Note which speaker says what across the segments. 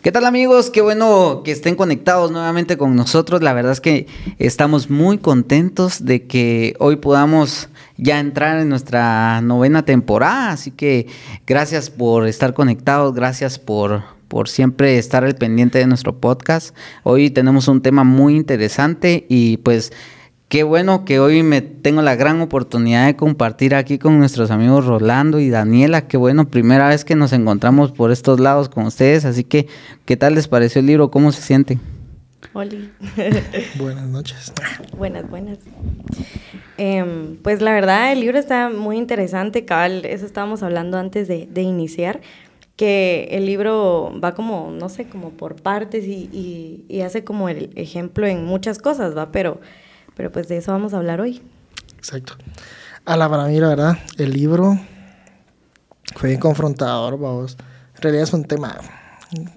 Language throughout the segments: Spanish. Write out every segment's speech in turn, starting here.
Speaker 1: ¿Qué tal amigos? Qué bueno que estén conectados nuevamente con nosotros. La verdad es que estamos muy contentos de que hoy podamos ya entrar en nuestra novena temporada. Así que gracias por estar conectados, gracias por, por siempre estar al pendiente de nuestro podcast. Hoy tenemos un tema muy interesante y pues Qué bueno que hoy me tengo la gran oportunidad de compartir aquí con nuestros amigos Rolando y Daniela. Qué bueno, primera vez que nos encontramos por estos lados con ustedes. Así que, ¿qué tal les pareció el libro? ¿Cómo se sienten?
Speaker 2: Hola.
Speaker 3: buenas noches.
Speaker 2: Buenas, buenas. Em, pues la verdad, el libro está muy interesante, cabal. Eso estábamos hablando antes de, iniciar que el libro va como, no sé, como por partes y, y hace como el ejemplo en muchas cosas, ¿va? Pero pero pues de eso vamos a hablar hoy.
Speaker 3: Exacto. A la para mí, la verdad, el libro fue confrontador, vamos. En realidad es un tema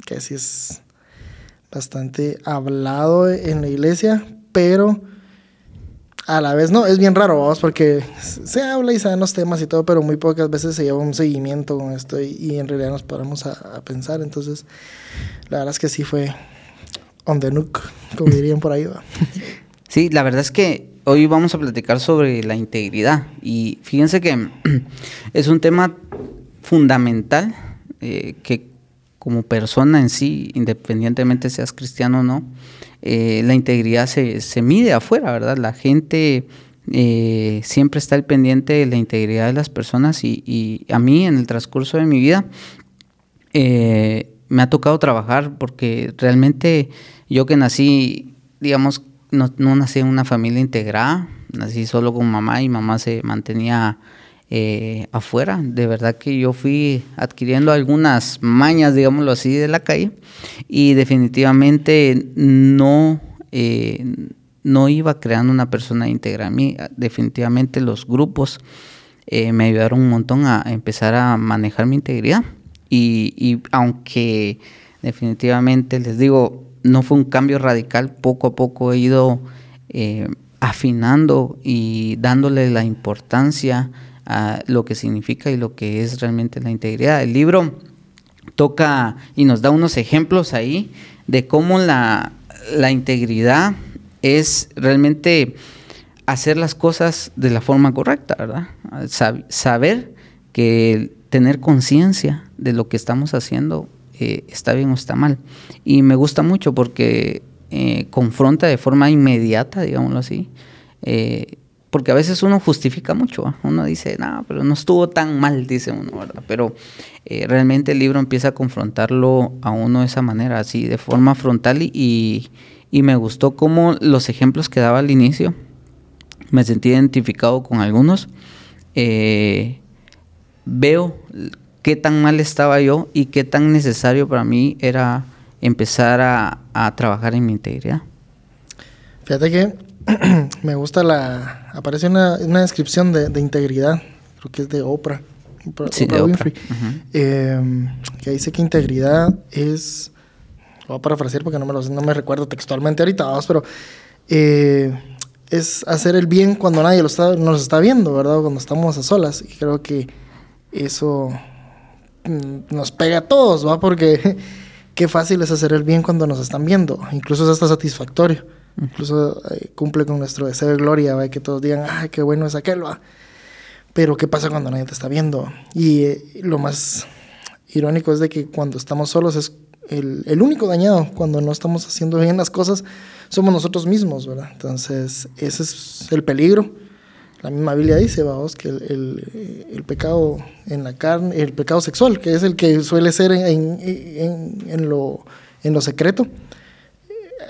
Speaker 3: que sí es bastante hablado en la iglesia, pero a la vez no, es bien raro, vamos, porque se habla y se dan los temas y todo, pero muy pocas veces se lleva un seguimiento con esto y, en realidad nos paramos a, pensar. Entonces, la verdad es que sí fue on the nook, como dirían por ahí. ¿va?
Speaker 1: Sí, la verdad es que hoy vamos a platicar sobre la integridad y fíjense que es un tema fundamental eh, que como persona en sí, independientemente seas cristiano o no, eh, la integridad se, se, mide afuera, ¿verdad? La gente eh, siempre está al pendiente de la integridad de las personas y, y a mí en el transcurso de mi vida me ha tocado trabajar porque realmente yo que nací, digamos, no, nací en una familia integrada, nací solo con mamá y mamá se mantenía eh, afuera. De verdad que yo fui adquiriendo algunas mañas, digámoslo así, de la calle y definitivamente no, eh, no iba creando una persona íntegra. A mí definitivamente los grupos eh, me ayudaron un montón a empezar a manejar mi integridad y, y aunque definitivamente les digo, no fue un cambio radical, poco a poco he ido eh, afinando y dándole la importancia a lo que significa y lo que es realmente la integridad. El libro toca y nos da unos ejemplos ahí de cómo la, integridad es realmente hacer las cosas de la forma correcta, ¿verdad? saber que tener conciencia de lo que estamos haciendo está bien o está mal. Y me gusta mucho porque eh, confronta de forma inmediata, digámoslo así, eh, porque a veces uno justifica mucho, uno dice, no, pero no estuvo tan mal, dice uno, ¿verdad? Pero eh, realmente el libro empieza a confrontarlo a uno de esa manera, así, de forma frontal y, y me gustó como los ejemplos que daba al inicio, me sentí identificado con algunos. veo qué tan mal estaba yo y qué tan necesario para mí era empezar a, trabajar en mi integridad.
Speaker 3: Fíjate que me gusta la... Aparece una, descripción de, integridad, creo que es de Oprah.
Speaker 1: sí, de Winfrey,
Speaker 3: em, que dice que integridad es... Lo voy a parafrasear porque no me, no me recuerdo textualmente ahorita, pero... Eh, es hacer el bien cuando nadie lo está, nos está viendo, ¿verdad? Cuando estamos a solas. Y creo que eso nos pega a todos, ¿va? Porque qué fácil es hacer el bien cuando nos están viendo. Incluso es hasta satisfactorio. Incluso eh, cumple con nuestro deseo de gloria, ¿va? Que todos digan, ay, qué bueno es aquel, ¿va? Pero ¿qué pasa cuando nadie te está viendo? Y eh, lo más irónico es de que cuando estamos solos es el, el, único dañado. Cuando no estamos haciendo bien las cosas, somos nosotros mismos, ¿verdad? Entonces, ese es el peligro la misma Biblia dice, vamos, que el, el, pecado en la carne, el pecado sexual, que es el que suele ser en, en, lo, en lo secreto,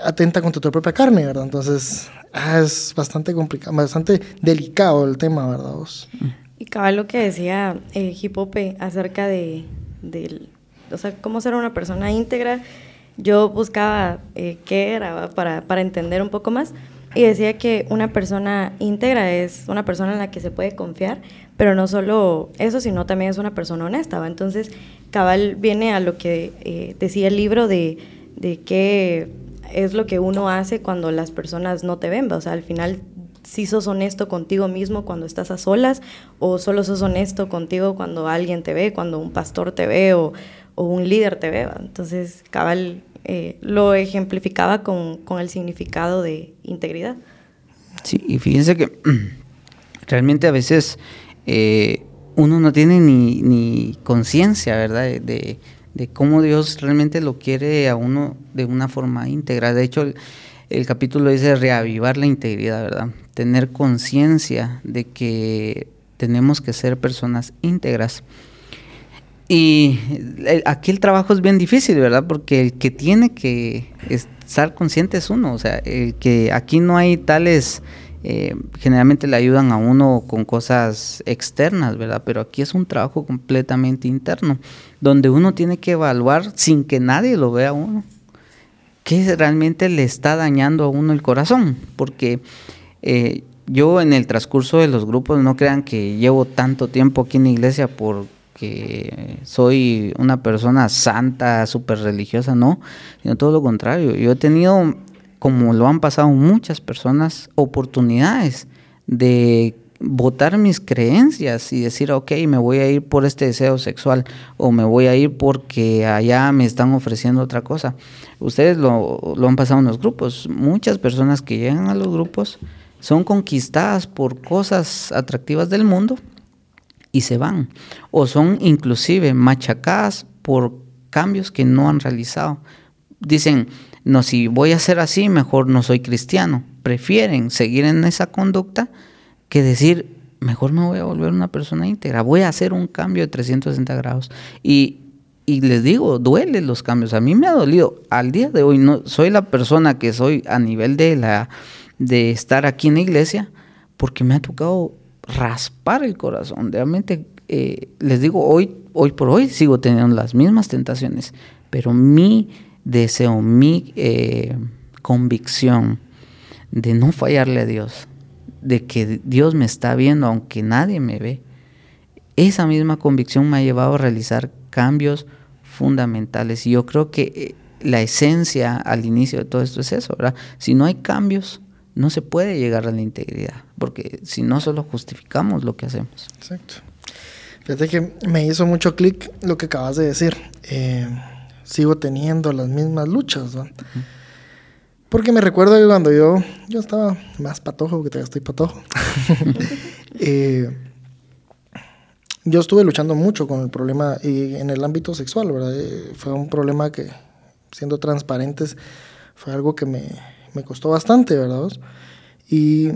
Speaker 3: atenta contra tu propia carne, ¿verdad? Entonces, ah, es bastante complicado, bastante delicado el tema, ¿verdad? Vos?
Speaker 2: Y cabal lo que decía eh, Hipope acerca de, o sea, cómo ser una persona íntegra, yo buscaba eh, qué era para, para entender un poco más. Y decía que una persona íntegra es una persona en la que se puede confiar, pero no solo eso, sino también es una persona honesta. Entonces, cabal viene a lo que eh, decía el libro de, de qué es lo que uno hace cuando las personas no te ven. O sea, al final, si sos honesto contigo mismo cuando estás a solas, o solo sos honesto contigo cuando alguien te ve, cuando un pastor te ve, o, o un líder te ve. Entonces, cabal eh, lo ejemplificaba con, con, el significado de integridad.
Speaker 1: Sí, y fíjense que realmente a veces eh, uno no tiene ni, ni conciencia, ¿verdad? De, de, cómo Dios realmente lo quiere a uno de una forma íntegra. De hecho, el, el capítulo dice reavivar la integridad, ¿verdad? Tener conciencia de que tenemos que ser personas íntegras. Y aquí el trabajo es bien difícil, ¿verdad? Porque el que tiene que estar consciente es uno. O sea, el que aquí no hay tales, eh, generalmente le ayudan a uno con cosas externas, ¿verdad? Pero aquí es un trabajo completamente interno, donde uno tiene que evaluar sin que nadie lo vea a uno, qué realmente le está dañando a uno el corazón. Porque eh, yo en el transcurso de los grupos, no crean que llevo tanto tiempo aquí en la iglesia por soy una persona santa, súper religiosa, no, sino todo lo contrario. Yo he tenido, como lo han pasado muchas personas, oportunidades de votar mis creencias y decir, ok, me voy a ir por este deseo sexual o me voy a ir porque allá me están ofreciendo otra cosa. Ustedes lo, lo han pasado en los grupos. Muchas personas que llegan a los grupos son conquistadas por cosas atractivas del mundo y se van. O son inclusive machacadas por cambios que no han realizado. Dicen, no, si voy a ser así, mejor no soy cristiano. Prefieren seguir en esa conducta que decir, mejor me voy a volver una persona íntegra, voy a hacer un cambio de 360 grados. Y, y les digo, duele los cambios. A mí me ha dolido. Al día de hoy no soy la persona que soy a nivel de la de estar aquí en la iglesia porque me ha tocado raspar el corazón. Realmente, eh, les digo, hoy, hoy por hoy sigo teniendo las mismas tentaciones, pero mi deseo, mi eh, convicción de no fallarle a Dios, de que Dios me está viendo aunque nadie me ve, esa misma convicción me ha llevado a realizar cambios fundamentales. Y yo creo que eh, la esencia al inicio de todo esto es eso. Si no hay cambios, no se puede llegar a la integridad, porque si no solo justificamos lo que hacemos.
Speaker 3: Exacto. Fíjate que me hizo mucho clic lo que acabas de decir. Eh, sigo teniendo las mismas luchas, ¿no? Porque me recuerdo que cuando yo, yo estaba más patojo, porque todavía estoy patojo, eh, yo estuve luchando mucho con el problema y en el ámbito sexual, ¿verdad? Eh, fue un problema que, siendo transparentes, fue algo que me, me costó bastante, ¿verdad? Y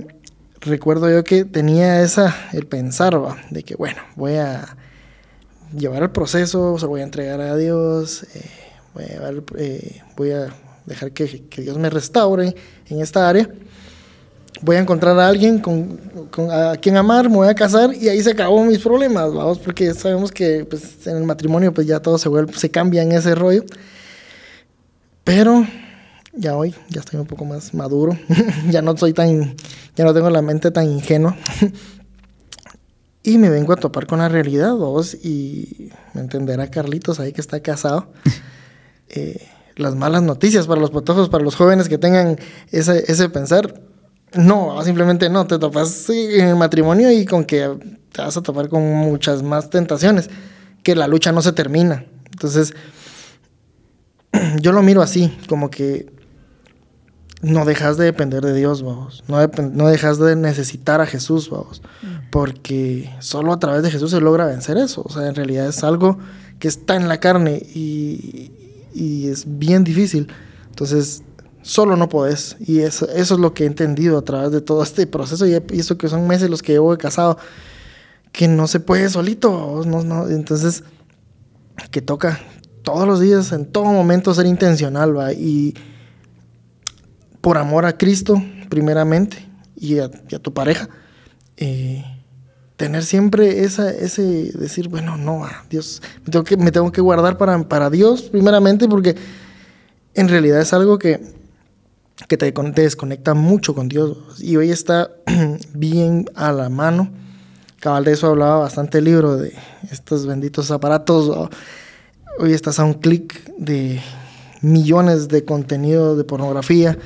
Speaker 3: recuerdo yo que tenía esa, el pensar, ¿va? de que bueno, voy a llevar el proceso, se lo voy a entregar a Dios, eh, voy, a eh, voy, a dejar que, que, Dios me restaure en esta área. Voy a encontrar a alguien con, con, a quien amar, me voy a casar y ahí se acabó mis problemas, vamos, porque sabemos que pues, en el matrimonio pues ya todo se vuelve, se cambia en ese rollo. Pero ya hoy, ya estoy un poco más maduro, ya no soy tan, ya no tengo la mente tan ingenua. y me vengo a topar con la realidad, vos, y me entenderá Carlitos ahí que está casado. Eh, las malas noticias para los potojos, para los jóvenes que tengan ese, ese pensar. No, simplemente no, te topas en el matrimonio y con que te vas a topar con muchas más tentaciones, que la lucha no se termina. Entonces, yo lo miro así, como que no dejas de depender de Dios, vamos. No, no dejas de necesitar a Jesús, vamos. Mm. Porque solo a través de Jesús se logra vencer eso. O sea, en realidad es algo que está en la carne y, y es bien difícil. Entonces, solo no podés. Y eso, eso es lo que he entendido a través de todo este proceso. Y eso que son meses los que llevo casado. Que no se puede solito. No, no. Entonces, que toca todos los días, en todo momento, ser intencional, va. Y por amor a Cristo, primeramente, y a, tu pareja, eh, tener siempre esa, ese decir, bueno, no, Dios, me tengo que, me tengo que guardar para, para Dios, primeramente, porque en realidad es algo que, que te, desconecta mucho con Dios. Y hoy está bien a la mano. Cabal de eso hablaba bastante el libro de estos benditos aparatos. Hoy estás a un clic de millones de contenido de pornografía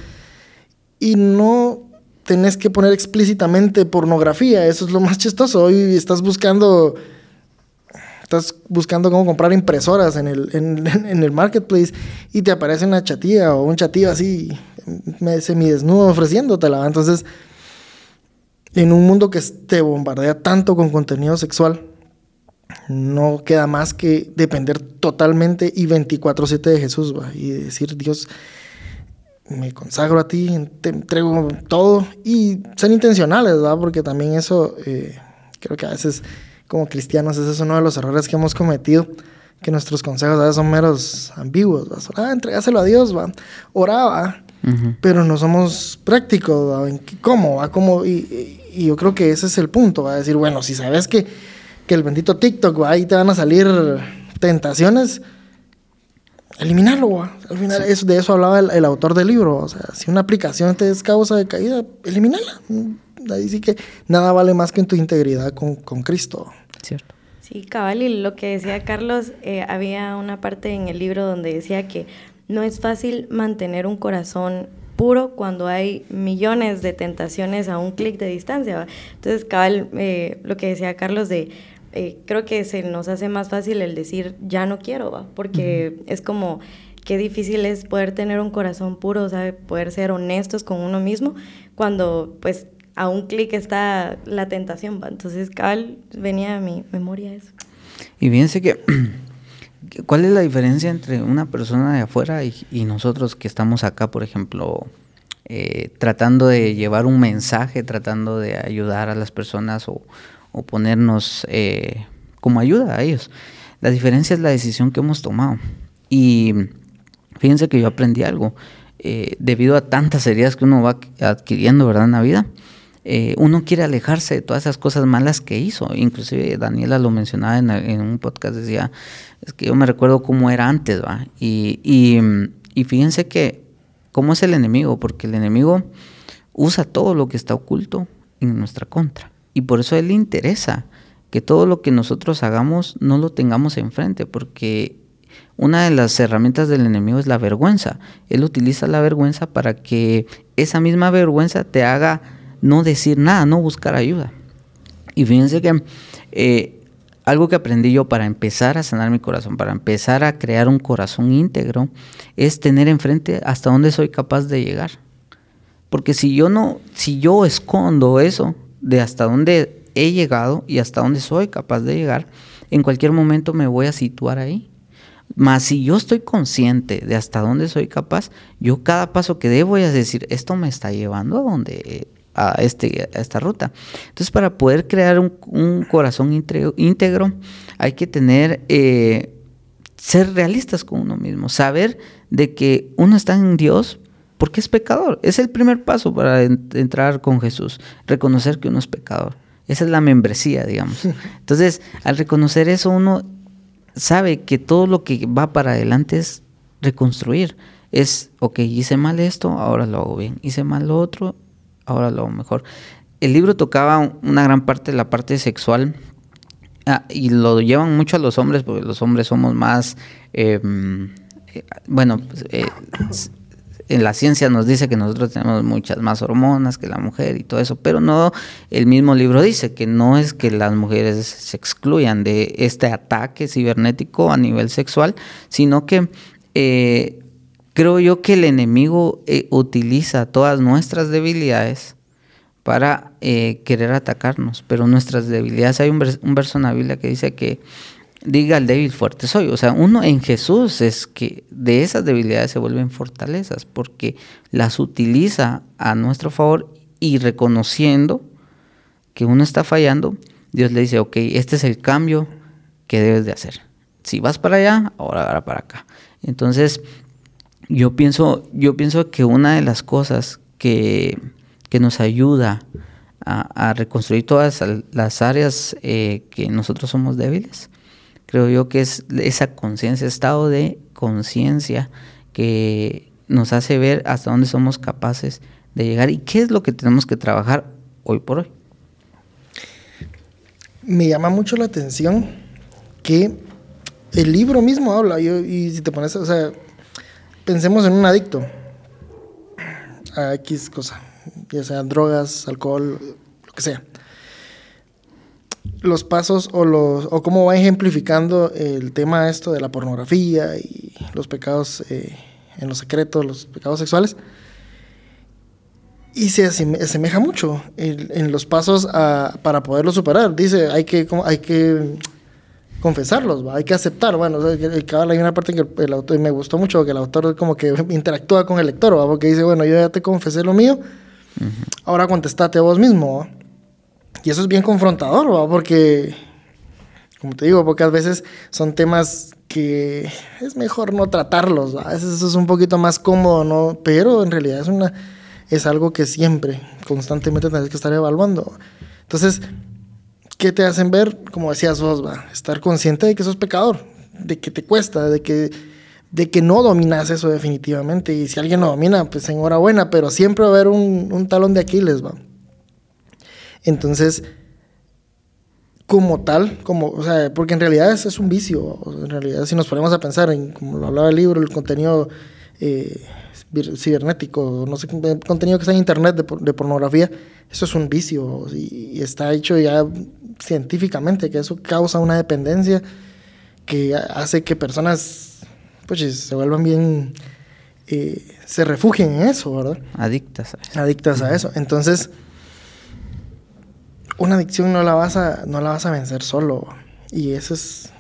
Speaker 3: y no tenés que poner explícitamente pornografía, eso es lo más chistoso. Hoy estás buscando estás buscando cómo comprar impresoras en el, en, el marketplace y te aparece una chatilla o un chatillo así, semidesnudo ofreciéndotela. Entonces, en un mundo que te bombardea tanto con contenido sexual, no queda más que depender totalmente y 24/7 de Jesús y decir, Dios, me consagro a ti, te entrego todo y ser intencionales, ¿va? porque también eso, eh, creo que a veces como cristianos ese es uno de los errores que hemos cometido, que nuestros consejos a veces son meros ambiguos, ¿va? Ah, entregáselo a Dios, ¿va? oraba, pero no somos prácticos, ¿va? ¿cómo? ¿va? ¿Cómo? Y, y, yo creo que ese es el punto, va decir, bueno, si sabes que, que el bendito TikTok, ¿va? ahí te van a salir tentaciones, eliminarlo, Al final eso, de eso hablaba el, autor del libro. O sea, si una aplicación te es causa de caída, elimínala. Ahí sí que nada vale más que en tu integridad con, con Cristo.
Speaker 2: Cierto. Sí, cabal, y lo que decía Carlos, eh, había una parte en el libro donde decía que no es fácil mantener un corazón puro cuando hay millones de tentaciones a un clic de distancia. Entonces, cabal, eh, lo que decía Carlos de eh, creo que se nos hace más fácil el decir ya no quiero, ¿va? porque es como qué difícil es poder tener un corazón puro, ¿sabe? poder ser honestos con uno mismo cuando pues a un clic está la tentación. ¿va? Entonces, cabal, venía a mi memoria eso.
Speaker 1: Y fíjense que, ¿cuál es la diferencia entre una persona de afuera y, nosotros que estamos acá, por ejemplo, eh, tratando de llevar un mensaje, tratando de ayudar a las personas o, o ponernos eh, como ayuda a ellos. La diferencia es la decisión que hemos tomado. Y fíjense que yo aprendí algo. Eh, debido a tantas heridas que uno va adquiriendo, ¿verdad? En la vida, eh, uno quiere alejarse de todas esas cosas malas que hizo. Inclusive Daniela lo mencionaba en, un podcast, decía, es que yo me recuerdo cómo era antes, ¿va? Y, y, y fíjense que, ¿cómo es el enemigo? Porque el enemigo usa todo lo que está oculto en nuestra contra. Y por eso a él le interesa que todo lo que nosotros hagamos no lo tengamos enfrente, porque una de las herramientas del enemigo es la vergüenza. Él utiliza la vergüenza para que esa misma vergüenza te haga no decir nada, no buscar ayuda. Y fíjense que eh, algo que aprendí yo para empezar a sanar mi corazón, para empezar a crear un corazón íntegro, es tener enfrente hasta dónde soy capaz de llegar. Porque si yo no, si yo escondo eso, de hasta dónde he llegado y hasta dónde soy capaz de llegar, en cualquier momento me voy a situar ahí. Mas si yo estoy consciente de hasta dónde soy capaz, yo cada paso que dé voy a decir, esto me está llevando a donde a, este, a esta ruta. Entonces, para poder crear un, corazón íntegro, hay que tener, eh, ser realistas con uno mismo, saber de que uno está en Dios, porque es pecador. Es el primer paso para entrar con Jesús, reconocer que uno es pecador. Esa es la membresía, digamos. Entonces, al reconocer eso, uno sabe que todo lo que va para adelante es reconstruir. Es, ok, hice mal esto, ahora lo hago bien. Hice mal lo otro, ahora lo hago mejor. El libro tocaba una gran parte de la parte sexual ah, y lo llevan mucho a los hombres porque los hombres somos más, em, eh, bueno, pues, eh, en la ciencia nos dice que nosotros tenemos muchas más hormonas que la mujer y todo eso, pero no, el mismo libro dice que no es que las mujeres se excluyan de este ataque cibernético a nivel sexual, sino que eh, creo yo que el enemigo eh, utiliza todas nuestras debilidades para eh, querer atacarnos, pero nuestras debilidades, hay un, un verso en la Biblia que dice que diga el débil fuerte soy. O sea, uno en Jesús es que de esas debilidades se vuelven fortalezas porque las utiliza a nuestro favor y reconociendo que uno está fallando, Dios le dice, ok, este es el cambio que debes de hacer. Si vas para allá, ahora para acá. Entonces, yo pienso, yo pienso que una de las cosas que, que nos ayuda a, reconstruir todas las áreas eh, que nosotros somos débiles creo yo que es esa conciencia, estado de conciencia que nos hace ver hasta dónde somos capaces de llegar y qué es lo que tenemos que trabajar hoy por hoy.
Speaker 3: Me llama mucho la atención que el libro mismo habla, y si te pones, o sea, pensemos en un adicto a X cosa, ya sea drogas, alcohol, lo que sea. Los pasos o, los, o cómo va ejemplificando el tema esto de la pornografía y los pecados eh, en los secretos, los pecados sexuales. Y se asemeja mucho en, los pasos para poderlo superar. Dice, hay que, hay que confesarlos, hay que aceptar. Bueno, hay una parte que el autor, me gustó mucho, que el autor como que interactúa con el lector, porque dice, bueno, yo ya te confesé lo mío, ahora contestate a vos mismo. Y eso es bien confrontador, porque, como te digo, pocas veces son temas que es mejor no tratarlos, a veces eso es un poquito más cómodo, ¿no? Pero en realidad es una es algo que siempre, constantemente tenés que estar evaluando. Entonces, ¿qué te hacen ver? Como decías vos, va, estar consciente de que sos pecador, de que te cuesta, de que, de que no dominas eso definitivamente. Y si alguien lo domina, pues enhorabuena, pero siempre va a haber un, un talón de Aquiles, va. Entonces, como tal, como, o sea, porque en realidad es, es un vicio, en realidad si nos ponemos a pensar en, como lo hablaba el libro, el contenido eh, cibernético, no sé, contenido que está en internet de, pornografía, eso es un vicio y, está hecho ya científicamente, que eso causa una dependencia que hace que personas pues se vuelvan bien, eh, se refugien en eso, ¿verdad?
Speaker 1: Adictas a eso.
Speaker 3: Adictas a eso. Entonces, una adicción no la vas a, no la vas a vencer solo. Y eso es,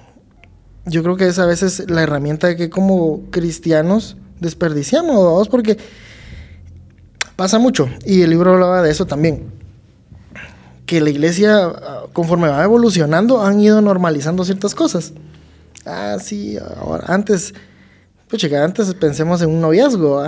Speaker 3: yo creo que es a veces la herramienta que como cristianos desperdiciamos, vamos, porque pasa mucho. Y el libro hablaba de eso también. Que la iglesia, ah, conforme va evolucionando, han ido normalizando ciertas cosas. Ah, sí, ahora, antes, pues chica, antes pensemos en un noviazgo,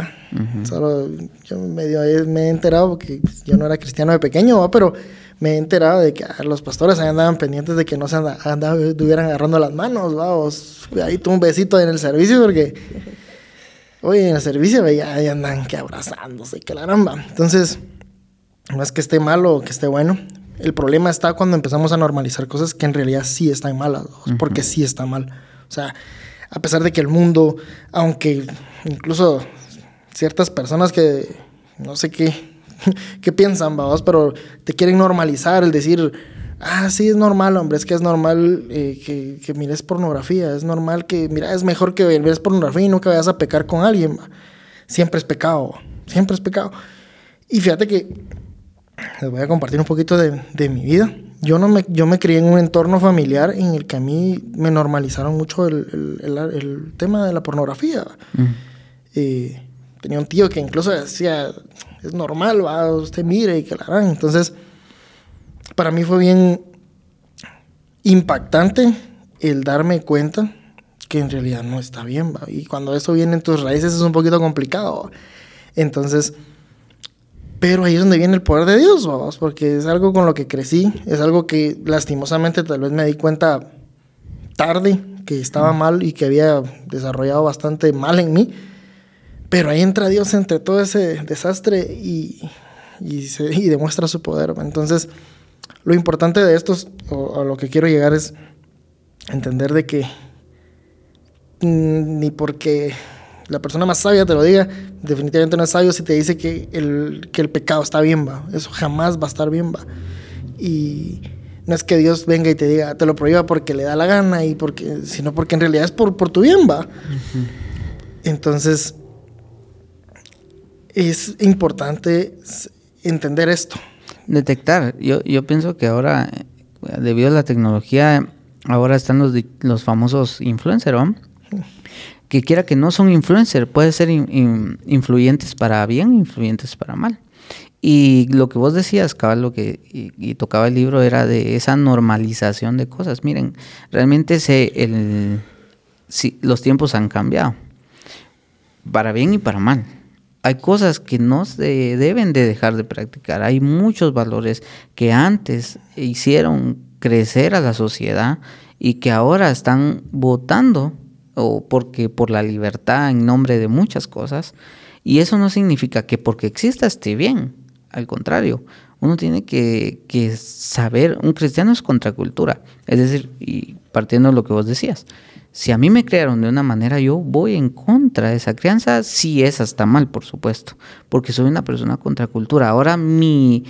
Speaker 3: Solo yo medio me he enterado, que yo no era cristiano de pequeño, pero me he enterado de que ah, los pastores ahí andaban pendientes de que no se andaban, estuvieran agarrando las manos, vamos. Ahí tuve un besito en el servicio porque Oye, en el servicio ya, andan que abrazándose, que la ramba. Entonces, no es que esté malo o que esté bueno. El problema está cuando empezamos a normalizar cosas que en realidad sí están malas, porque sí está mal. O sea, a pesar de que el mundo, aunque incluso ciertas personas que no sé qué, qué piensan, vamos, pero te quieren normalizar el decir, ah, sí, es normal, hombre, es que es normal eh, que, que, mires pornografía, es normal que, mira, es mejor que mires pornografía y nunca vayas a pecar con alguien. Siempre es pecado, siempre es pecado. Y fíjate que les voy a compartir un poquito de, de, mi vida. Yo, no me, yo me crié en un entorno familiar en el que a mí me normalizaron mucho el, el, el, tema de la pornografía. Eh, tenía un tío que incluso decía, es normal, va, usted mire y que la harán. Entonces, para mí fue bien impactante el darme cuenta que en realidad no está bien. Y cuando eso viene en tus raíces es un poquito complicado. Entonces, pero ahí es donde viene el poder de Dios, vamos, porque es algo con lo que crecí, es algo que lastimosamente tal vez me di cuenta tarde que estaba mal y que había desarrollado bastante mal en mí. Pero ahí entra Dios entre todo ese desastre y, y, se, y demuestra su poder. Entonces, lo importante de esto, o a lo que quiero llegar es entender de que ni porque la persona más sabia te lo diga, definitivamente no es sabio si te dice que el, que el pecado está bien, va. Eso jamás va a estar bien, va. Y no es que Dios venga y te diga, te lo prohíba porque le da la gana, y porque, sino porque en realidad es por, por tu bien, va. Entonces, es importante entender esto
Speaker 1: detectar. Yo, yo pienso que ahora, debido a la tecnología, ahora están los, los famosos influencers, ¿no? Que quiera que no son influencers, puede ser influyentes para bien, influyentes para mal. Y lo que vos decías, cabal, lo que y, tocaba el libro era de esa normalización de cosas. Miren, realmente se, el, los tiempos han cambiado, para bien y para mal hay cosas que no se deben de dejar de practicar. Hay muchos valores que antes hicieron crecer a la sociedad y que ahora están votando o porque por la libertad en nombre de muchas cosas. Y eso no significa que porque exista esté bien. Al contrario, uno tiene que, que saber, un cristiano es contracultura. Es decir, y partiendo de lo que vos decías, si a mí me crearon de una manera, yo voy en contra de esa crianza, si esa está mal, por supuesto, porque soy una persona contracultura. Ahora mi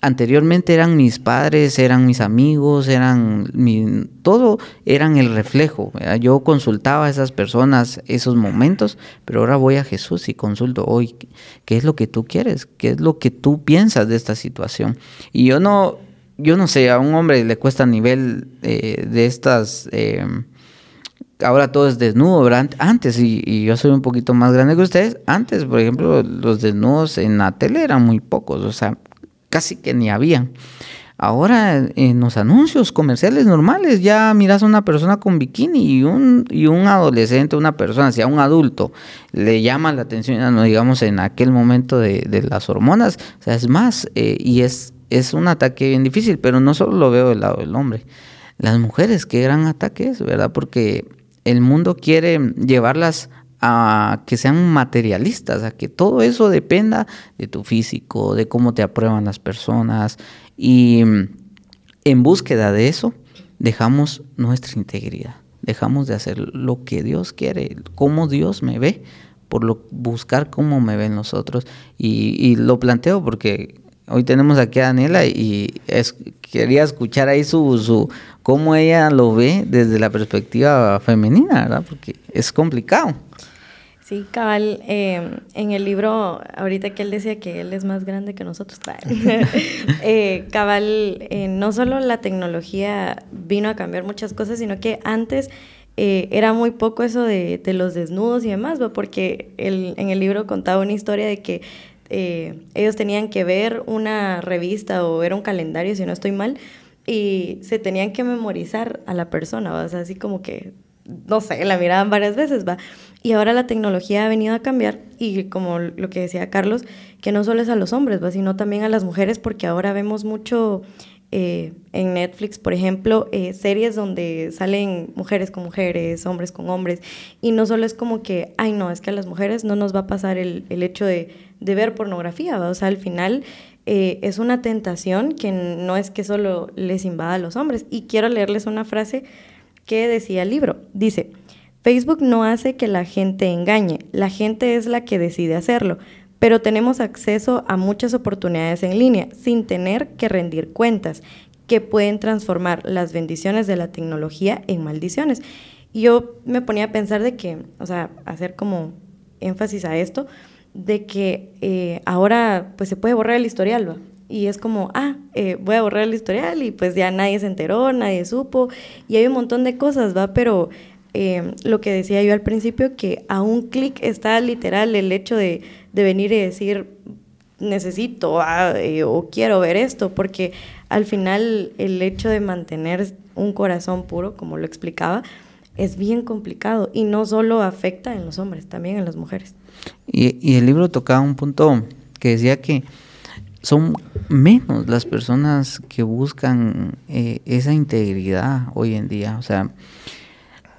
Speaker 1: anteriormente eran mis padres, eran mis amigos, eran mi, todo eran el reflejo. Yo consultaba a esas personas esos momentos, pero ahora voy a Jesús y consulto hoy qué es lo que tú quieres, qué es lo que tú piensas de esta situación. Y yo no, yo no sé, a un hombre le cuesta a nivel eh, de estas eh, ahora todo es desnudo, ¿verdad? Antes, y, yo soy un poquito más grande que ustedes, antes, por ejemplo, los desnudos en la tele eran muy pocos, o sea, casi que ni habían. Ahora en los anuncios comerciales normales ya miras a una persona con bikini y un, y un adolescente, una persona, si a un adulto le llama la atención, digamos en aquel momento de, las hormonas, o sea, es más, eh, y es, es un ataque bien difícil, pero no solo lo veo del lado del hombre. Las mujeres, qué gran ataque es, ¿verdad? Porque el mundo quiere llevarlas a que sean materialistas, a que todo eso dependa de tu físico, de cómo te aprueban las personas. Y en búsqueda de eso dejamos nuestra integridad, dejamos de hacer lo que Dios quiere, cómo Dios me ve, por lo, buscar cómo me ven los otros. Y, lo planteo porque hoy tenemos aquí a Daniela y quería escuchar ahí su, su, cómo ella lo ve desde la perspectiva femenina, ¿verdad? Porque es complicado.
Speaker 2: Sí, cabal, em, en el libro, ahorita que él decía que él es más grande que nosotros, eh, cabal, eh, no solo la tecnología vino a cambiar muchas cosas, sino que antes eh, era muy poco eso de, los desnudos y demás, porque en el libro contaba una historia de que ellos tenían que ver una revista o ver un calendario, si no estoy mal, y se tenían que memorizar a la persona, o sea, así como que no sé, la miraban varias veces, va. Y ahora la tecnología ha venido a cambiar y como lo que decía Carlos, que no solo es a los hombres, va, sino también a las mujeres, porque ahora vemos mucho eh, en Netflix, por ejemplo, eh, series donde salen mujeres con mujeres, hombres con hombres, y no solo es como que, ay no, es que a las mujeres no nos va a pasar el, el hecho de, de, ver pornografía, o sea, al final eh, es una tentación que no es que solo les invada a los hombres. Y quiero leerles una frase ¿Qué decía el libro? Dice, Facebook no hace que la gente engañe, la gente es la que decide hacerlo, pero tenemos acceso a muchas oportunidades en línea sin tener que rendir cuentas que pueden transformar las bendiciones de la tecnología en maldiciones. Y yo me ponía a pensar de que, o sea, hacer como énfasis a esto, de que eh, ahora pues se puede borrar el historial, ¿va? y es como, ah, eh, voy a borrar el historial y pues ya nadie se enteró, nadie supo y hay un montón de cosas, ¿va? Pero eh, lo que decía yo al principio, que a un clic está literal el hecho de, venir y decir, necesito ah, o quiero ver esto, porque al final el hecho de mantener un corazón puro, como lo explicaba, es bien complicado y no solo afecta en los hombres, también en las mujeres.
Speaker 1: Y, el libro tocaba un punto que decía que son menos las personas que buscan eh, esa integridad hoy en día. O sea,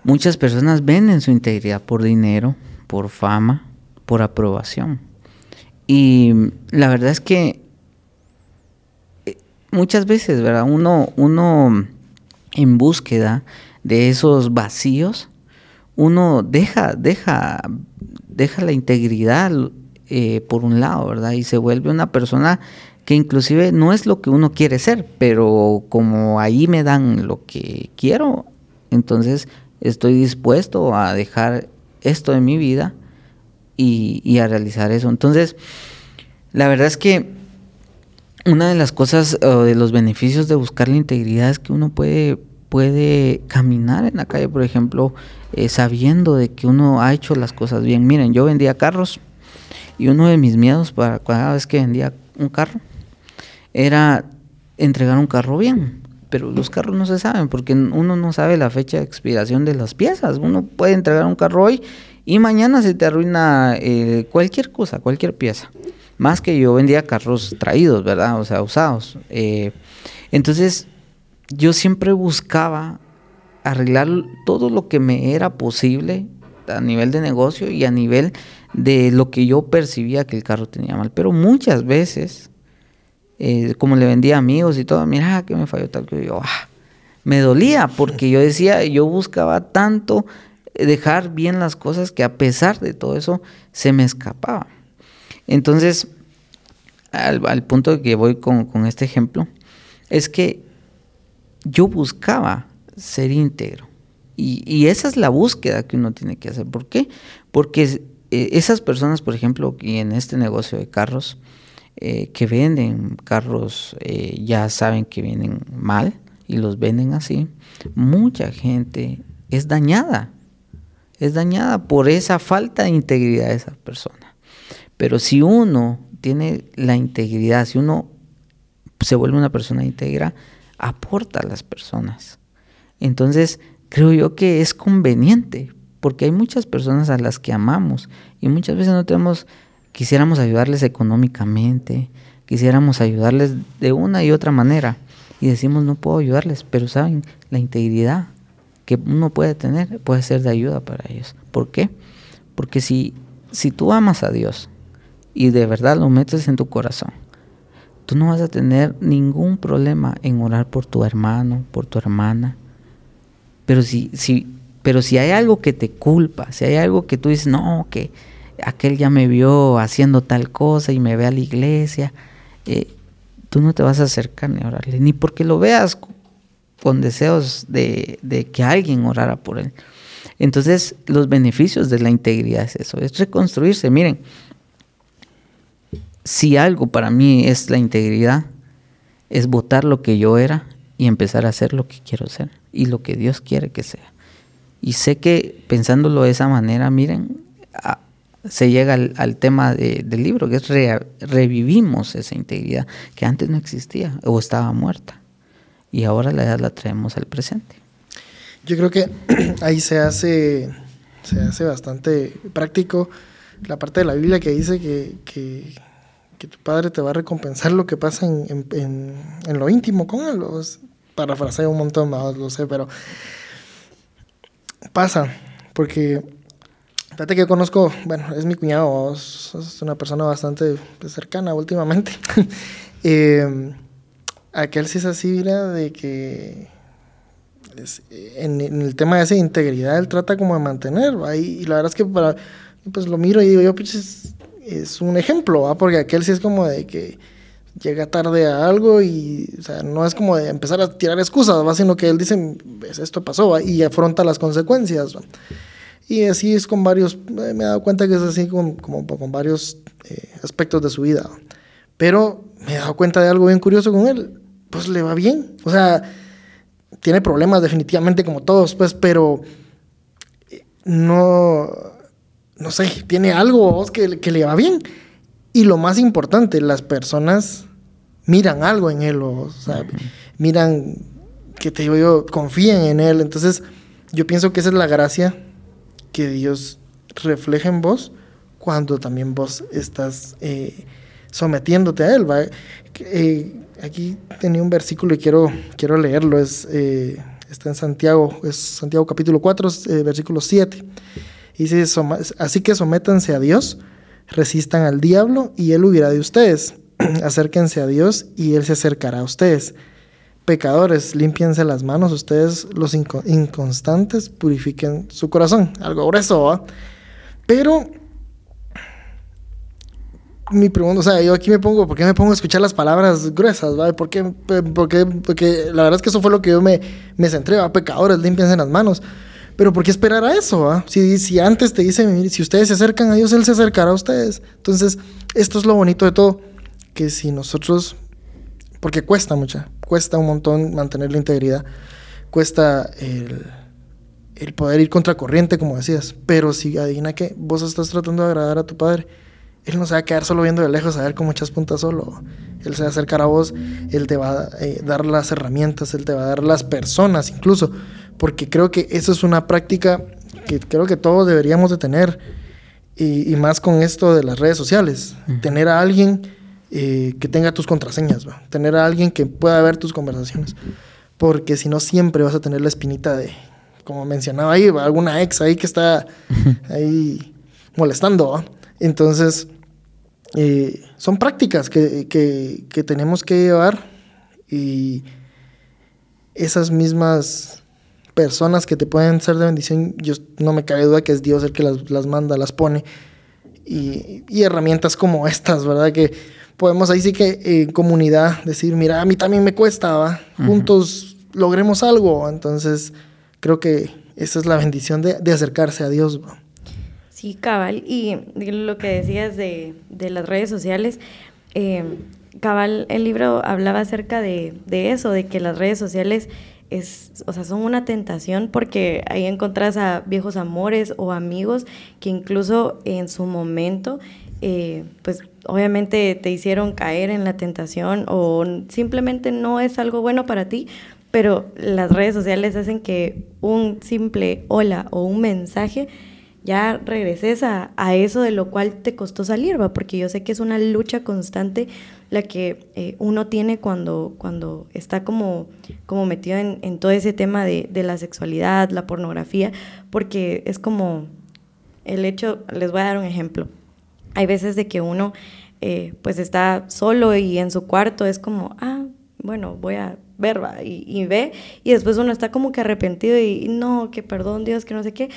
Speaker 1: muchas personas venden su integridad por dinero, por fama, por aprobación. Y la verdad es que eh, muchas veces, ¿verdad? Uno, uno en búsqueda de esos vacíos, uno deja, deja, deja la integridad eh, por un lado, ¿verdad? Y se vuelve una persona que inclusive no es lo que uno quiere ser, pero como ahí me dan lo que quiero, entonces estoy dispuesto a dejar esto de mi vida y, a realizar eso. Entonces, la verdad es que una de las cosas o de los beneficios de buscar la integridad es que uno puede, puede caminar en la calle, por ejemplo, eh, sabiendo de que uno ha hecho las cosas bien. Miren, yo vendía carros y uno de mis miedos para cada vez que vendía un carro era entregar un carro bien. Pero los carros no se saben porque uno no sabe la fecha de expiración de las piezas. Uno puede entregar un carro hoy y mañana se te arruina eh, cualquier cosa, cualquier pieza. Más que yo vendía carros traídos, ¿verdad? O sea, usados. Eh, entonces, yo siempre buscaba arreglar todo lo que me era posible a nivel de negocio y a nivel de lo que yo percibía que el carro tenía mal. Pero muchas veces, eh, como le vendía a amigos y todo, mira que me falló tal que yo, ah, me dolía porque yo decía, yo buscaba tanto dejar bien las cosas que a pesar de todo eso se me escapaba. Entonces, al, punto que voy con, con este ejemplo, es que yo buscaba ser íntegro. Y, esa es la búsqueda que uno tiene que hacer. ¿Por qué? Porque eh, esas personas, por ejemplo, y en este negocio de carros, eh, que venden carros, eh, ya saben que vienen mal y los venden así, mucha gente es dañada. Es dañada por esa falta de integridad de esa persona. Pero si uno tiene la integridad, si uno se vuelve una persona íntegra, aporta a las personas. Entonces, creo yo que es conveniente, porque hay muchas personas a las que amamos y muchas veces no tenemos, quisiéramos ayudarles económicamente, quisiéramos ayudarles de una y otra manera y decimos no puedo ayudarles, pero saben, la integridad que uno puede tener puede ser de ayuda para ellos. ¿Por qué? Porque si, si tú amas a Dios y de verdad lo metes en tu corazón, tú no vas a tener ningún problema en orar por tu hermano, por tu hermana. Pero si, si, pero si hay algo que te culpa, si hay algo que tú dices, no, que aquel ya me vio haciendo tal cosa y me ve a la iglesia, eh, tú no te vas a acercar ni a orarle, ni porque lo veas con deseos de, de que alguien orara por él. Entonces, los beneficios de la integridad es eso, es reconstruirse. Miren, si algo para mí es la integridad, es votar lo que yo era y empezar a hacer lo que quiero ser y lo que Dios quiere que sea. Y sé que pensándolo de esa manera, miren, se llega al, tema del libro, que es revivimos esa integridad que antes no existía o estaba muerta y ahora la, la traemos al presente.
Speaker 3: Yo creo que ahí se hace, se hace bastante práctico la parte de la Biblia que dice que tu padre te va a recompensar lo que pasa en, en, lo íntimo con él. Los, un montón más, lo sé, pero pasa, porque fíjate que conozco, bueno, es mi cuñado, es una persona bastante pues, cercana últimamente. eh, aquel sí es así, mira, de que en, en, el tema de esa integridad él trata como de mantener, ahí, y la verdad es que para, pues lo miro y digo, yo, pues es un ejemplo, porque aquel sí es como de que llega tarde a algo y o sea, no es como de empezar a tirar excusas, ¿va? sino que él dice, pues, esto pasó y afronta las consecuencias. Y así es con varios, eh, me he dado cuenta que es así con, como, con varios eh, aspectos de su vida. Pero me he dado cuenta de algo bien curioso con él, pues le va bien, o sea, tiene problemas definitivamente como todos, pues, pero eh, no no sé, tiene algo que, que le va bien. Y lo más importante, las personas miran algo en él, o, sea, miran que te digo yo, confían en él. Entonces, yo pienso que esa es la gracia que Dios refleja en vos cuando también vos estás eh, sometiéndote a él. Eh, aquí tenía un versículo y quiero, quiero leerlo, es, eh, está en Santiago, es Santiago capítulo 4, versículo 7. Dice, así que sométanse a Dios, resistan al diablo y él huirá de ustedes. Acérquense a Dios y él se acercará a ustedes. Pecadores, límpiense las manos, ustedes los inconstantes, purifiquen su corazón. Algo grueso, ¿va? Pero mi pregunta, o sea, yo aquí me pongo, ¿por qué me pongo a escuchar las palabras gruesas? ¿va? ¿Por qué? Porque, porque la verdad es que eso fue lo que yo me, me centré, ¿va? Pecadores, límpiense las manos. Pero ¿por qué esperar a eso? Ah? Si, si antes te dicen, si ustedes se acercan a Dios, Él se acercará a ustedes. Entonces, esto es lo bonito de todo, que si nosotros, porque cuesta mucha, cuesta un montón mantener la integridad, cuesta el, poder ir contra corriente, como decías, pero si adivina que vos estás tratando de agradar a tu Padre, Él no se va a quedar solo viendo de lejos a ver cómo echas puntas solo. Él se va a acercar a vos, Él te va a eh, dar las herramientas, Él te va a dar las personas incluso porque creo que eso es una práctica que creo que todos deberíamos de tener, y, más con esto de las redes sociales, tener a alguien eh, que tenga tus contraseñas, tener a alguien que pueda ver tus conversaciones, porque si no siempre vas a tener la espinita de, como mencionaba ahí, alguna ex ahí que está ahí molestando, entonces... Eh, son prácticas que, que, que tenemos que llevar y esas mismas personas que te pueden ser de bendición, yo no me cabe duda que es Dios el que las, manda, las pone. Y, herramientas como estas, ¿verdad? Que podemos ahí sí que en comunidad decir, mira, a mí también me cuesta, ¿va? juntos logremos algo. Entonces, creo que esa es la bendición de, de acercarse a Dios. ¿va?
Speaker 2: Sí, cabal. Y lo que decías de, de las redes sociales, eh, cabal, el libro hablaba acerca de, de, eso, de que las redes sociales es, o sea, son una tentación porque ahí encontrás a viejos amores o amigos que incluso en su momento, eh, pues obviamente te hicieron caer en la tentación o simplemente no es algo bueno para ti, pero las redes sociales hacen que un simple hola o un mensaje ya regreses a, a, eso de lo cual te costó salir, ¿va? porque yo sé que es una lucha constante la que eh, uno tiene cuando, cuando está como, como metido en, todo ese tema de, de, la sexualidad, la pornografía, porque es como el hecho, les voy a dar un ejemplo, hay veces de que uno eh, pues está solo y en su cuarto es como, ah, bueno, voy a ver. Y, y ve, y después uno está como que arrepentido y no, que perdón Dios, que no sé qué,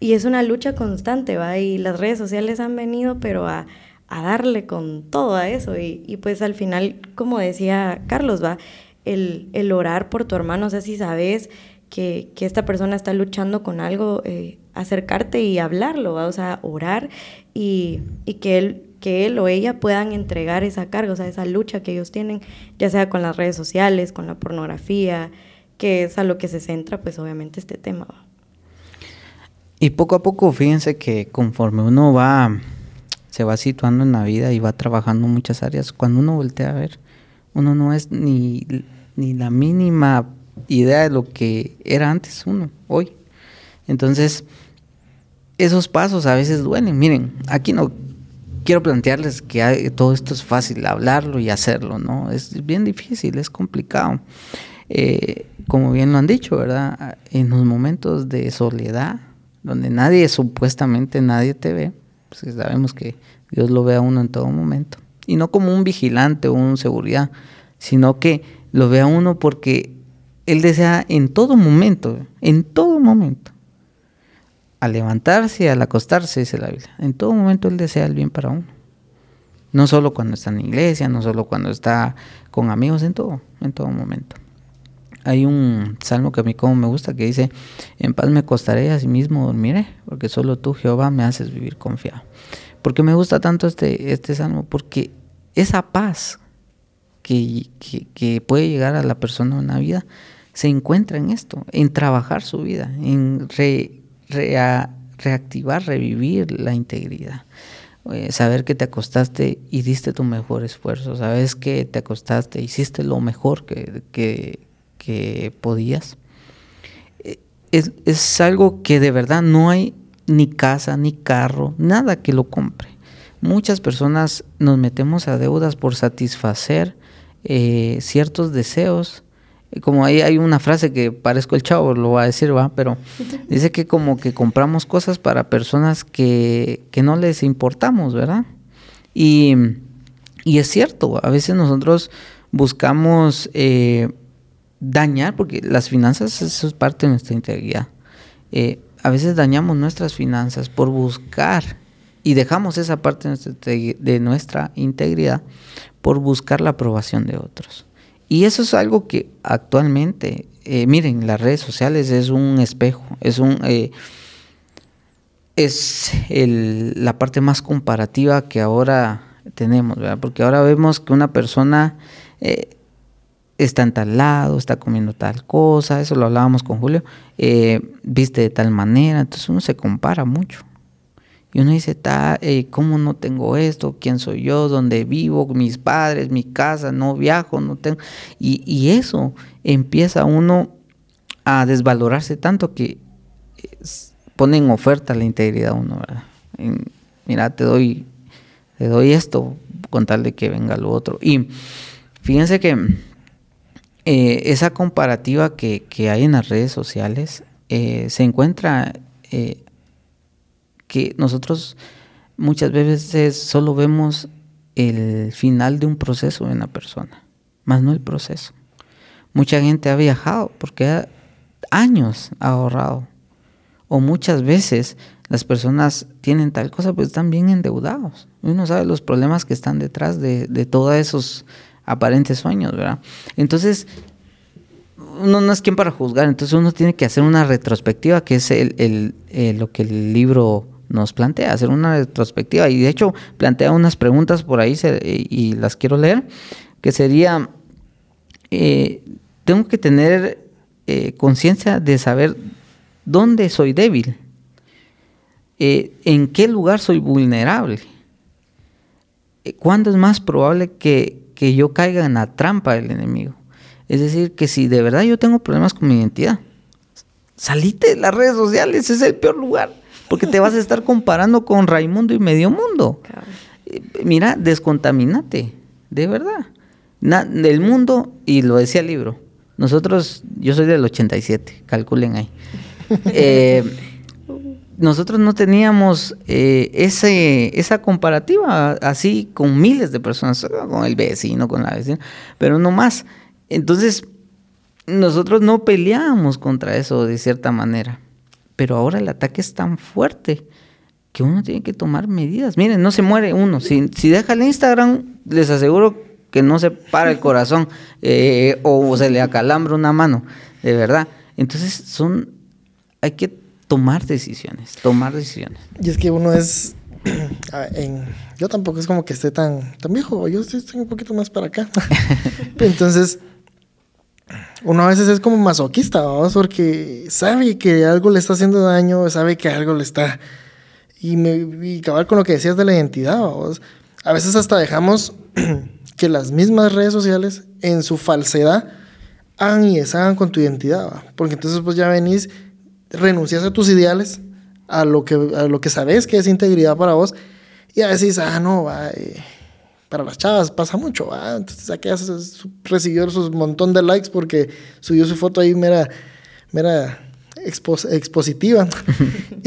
Speaker 2: y es una lucha constante, ¿va? Y las redes sociales han venido, pero a, a darle con todo a eso. Y, y, pues al final, como decía Carlos, ¿va? El, el, orar por tu hermano, o sea, si sabes que, que esta persona está luchando con algo, eh, acercarte y hablarlo, ¿va? O sea, orar y, y que él que él o ella puedan entregar esa carga, o sea, esa lucha que ellos tienen, ya sea con las redes sociales, con la pornografía, que es a lo que se centra, pues obviamente este tema.
Speaker 1: Y poco a poco, fíjense que conforme uno va, se va situando en la vida y va trabajando en muchas áreas, cuando uno voltea a ver, uno no es ni, ni la mínima idea de lo que era antes uno, hoy. Entonces, esos pasos a veces duelen. Miren, aquí no quiero plantearles que todo esto es fácil, hablarlo y hacerlo, ¿no? Es bien difícil, es complicado. Eh, como bien lo han dicho, ¿verdad? En los momentos de soledad, donde nadie, supuestamente nadie te ve, pues sabemos que Dios lo ve a uno en todo momento. Y no como un vigilante o un seguridad, sino que lo ve a uno porque Él desea en todo momento, en todo momento, al levantarse, al acostarse, dice la Biblia, en todo momento Él desea el bien para uno. No solo cuando está en la iglesia, no solo cuando está con amigos, en todo, en todo momento hay un salmo que a mí como me gusta que dice, en paz me acostaré y así mismo dormiré, porque solo tú, Jehová, me haces vivir confiado. porque me gusta tanto este, este salmo? Porque esa paz que, que, que puede llegar a la persona en la vida se encuentra en esto, en trabajar su vida, en re, re, reactivar, revivir la integridad. Eh, saber que te acostaste y diste tu mejor esfuerzo, sabes que te acostaste, hiciste lo mejor que, que, que podías. Eh, es, es, algo que de verdad no hay ni casa, ni carro, nada que lo compre. Muchas personas nos metemos a deudas por satisfacer eh, ciertos deseos. Como ahí hay una frase que parezco el chavo, lo va a decir, va, pero dice que como que compramos cosas para personas que, que no les importamos, ¿verdad? Y, y, es cierto, a veces nosotros buscamos eh, dañar, porque las finanzas eso es parte de nuestra integridad. Eh, a veces dañamos nuestras finanzas por buscar y dejamos esa parte de nuestra integridad por buscar la aprobación de otros. Y eso es algo que actualmente, eh, miren, las redes sociales es un espejo, es un eh, es la parte más comparativa que ahora tenemos, ¿verdad? porque ahora vemos que una persona está en tal lado, está comiendo tal cosa, eso lo hablábamos con Julio, eh, viste de tal manera, entonces uno se compara mucho. Y uno dice, eh, ¿cómo no tengo esto? ¿Quién soy yo? ¿Dónde vivo? Mis padres, mi casa, no viajo, no tengo... Y, y eso empieza uno a desvalorarse tanto que pone en oferta la integridad uno, ¿verdad? Mira, te doy, te doy esto con tal de que venga lo otro. Y fíjense que eh, esa comparativa que, que, hay en las redes sociales eh, se encuentra eh, que nosotros muchas veces solo vemos el final de un proceso en la persona, más no el proceso. Mucha gente ha viajado porque años ha ahorrado o muchas veces las personas tienen tal cosa, pues están bien endeudados. Uno sabe los problemas que están detrás de, de todos esos aparentes sueños, ¿verdad? Entonces, uno no es quien para juzgar, entonces uno tiene que hacer una retrospectiva, que es el, lo que el libro nos plantea, hacer una retrospectiva. Y de hecho plantea unas preguntas por ahí y las quiero leer, que sería, eh, tengo que tener eh, conciencia de saber dónde soy débil, eh, en qué lugar soy vulnerable, cuándo es más probable que, que yo caiga en la trampa del enemigo. Es decir, que si de verdad yo tengo problemas con mi identidad, salite de las redes sociales, es el peor lugar, porque te vas a estar comparando con Raimundo y Medio Mundo. Eh, mira, descontamínate, de verdad. del mundo, y lo decía el libro, nosotros, yo soy del 87, calculen ahí. Eh, nosotros no teníamos eh, ese, esa comparativa así con miles de personas, con el vecino, con la vecina, pero no más. Entonces, nosotros no peleábamos contra eso de cierta manera, pero ahora el ataque es tan fuerte que uno tiene que tomar medidas. Miren, no se muere uno. Si, si deja el Instagram, les aseguro que no se para el corazón eh, o se le acalambra una mano, de verdad. Entonces, son, hay que tomar decisiones, tomar decisiones.
Speaker 3: Y es que uno es yo tampoco es como que esté tan, tan viejo, yo estoy un poquito más para acá. Entonces, uno a veces es como masoquista, ¿vamos? porque sabe que algo le está haciendo daño, sabe que algo le está... Y, me, y cabal con lo que decías de la identidad, ¿vamos? a veces hasta dejamos que las mismas redes sociales, en su falsedad, hagan y deshagan con tu identidad, porque entonces pues ya venís, renuncias a tus ideales, a lo que, a lo que sabes que es integridad para vos, y a veces, ah, no, va, eh, para las chavas pasa mucho, ¿va? entonces aquí recibió su montón de likes porque subió su foto ahí mera, mera expositiva.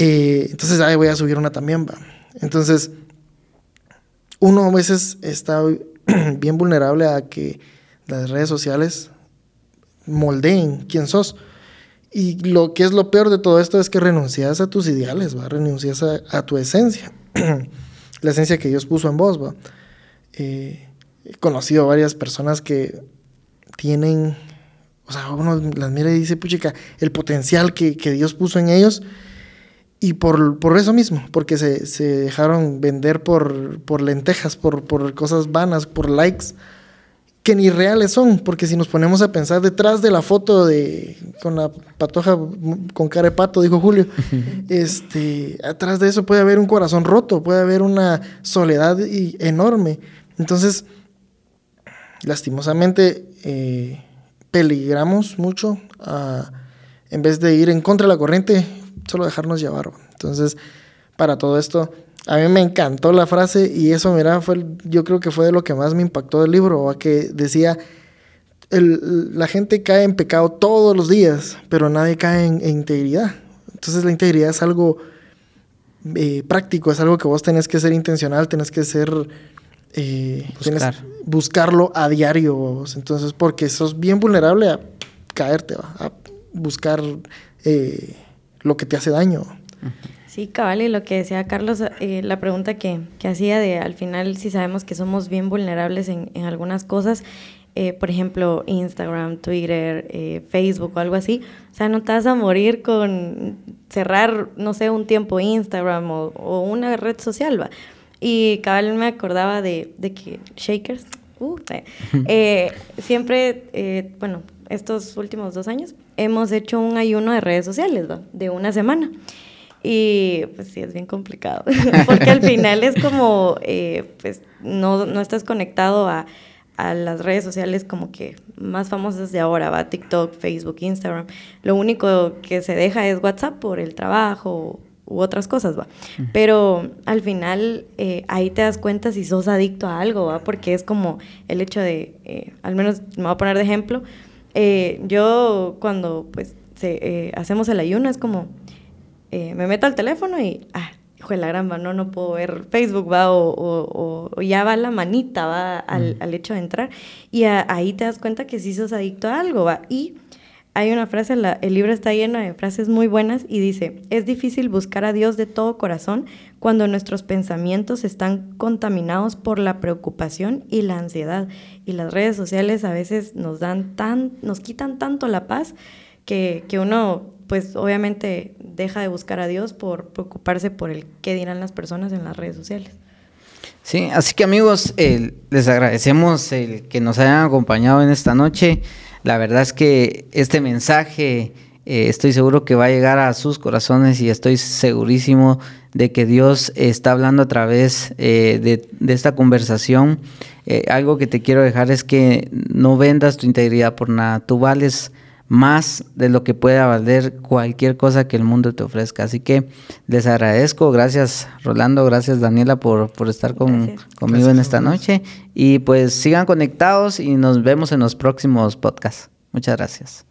Speaker 3: Eh, entonces, ay, voy a subir una también, va. Entonces, uno a veces está bien vulnerable a que las redes sociales moldeen quién sos. Y lo que es lo peor de todo esto es que renuncias a tus ideales, va, renuncias a, tu esencia, la esencia que Dios puso en vos, va. Eh, he conocido varias personas que tienen, o sea, uno las mira y dice, puchica, el potencial que, Dios puso en ellos. Y por, por eso mismo, porque se, se dejaron vender por, por lentejas, por, por, cosas vanas, por likes, que ni reales son, porque si nos ponemos a pensar detrás de la foto de con la patoja con cara de pato, dijo Julio, este, atrás de eso puede haber un corazón roto, puede haber una soledad enorme. Entonces, lastimosamente, eh, peligramos mucho en vez de ir en contra de la corriente, solo dejarnos llevar. Entonces, para todo esto, a mí me encantó la frase y eso, mira, fue, yo creo que fue de lo que más me impactó del libro, que decía, la gente cae en pecado todos los días, pero nadie cae en, integridad. Entonces la integridad es algo eh, práctico, es algo que vos tenés que ser intencional, tenés que ser eh, Buscar. buscarlo a diario. Entonces, porque sos bien vulnerable a caerte, a buscar eh, lo que te hace daño.
Speaker 2: Sí, cabal, y lo que decía Carlos, eh, la pregunta que, hacía de al final si sabemos que somos bien vulnerables en, algunas cosas, por ejemplo, Instagram, Twitter, Facebook o algo así, o sea, no te vas a morir con cerrar, no sé, un tiempo Instagram o, o una red social, ¿va? Y cabal me acordaba de, de que Shakers, uh, eh, eh, siempre, eh, bueno, estos últimos dos años, hemos hecho un ayuno de redes sociales, De una semana. Y pues sí, es bien complicado, porque al final es como, pues no, no estás conectado a, a, las redes sociales como que más famosas de ahora, va TikTok, Facebook, Instagram. Lo único que se deja es WhatsApp por el trabajo u otras cosas, va. Pero al final eh, ahí te das cuenta si sos adicto a algo, va, porque es como el hecho de, eh, al menos me voy a poner de ejemplo, eh, yo cuando pues hacemos el ayuno es como, me meto al teléfono y, ah, hijo de la gran, no, no puedo ver Facebook, va, o, ya va la manita, va, al, al hecho de entrar, y ahí te das cuenta que sí sos adicto a algo, va, y hay una frase, el libro está lleno de frases muy buenas y dice, es difícil buscar a Dios de todo corazón cuando nuestros pensamientos están contaminados por la preocupación y la ansiedad. Y las redes sociales a veces nos dan tan, nos quitan tanto la paz que, que uno, pues obviamente deja de buscar a Dios por preocuparse por el qué dirán las personas en las redes sociales.
Speaker 1: Sí, así que amigos, les agradecemos el que nos hayan acompañado en esta noche. La verdad es que este mensaje eh, estoy seguro que va a llegar a sus corazones y estoy segurísimo de que Dios está hablando a través eh, de, esta conversación. Eh, algo que te quiero dejar es que no vendas tu integridad por nada. Tú vales más de lo que pueda valer cualquier cosa que el mundo te ofrezca. Así que les agradezco, gracias Rolando, gracias Daniela por, por estar con, conmigo en esta noche y pues sigan conectados y nos vemos en los próximos podcasts. Muchas gracias.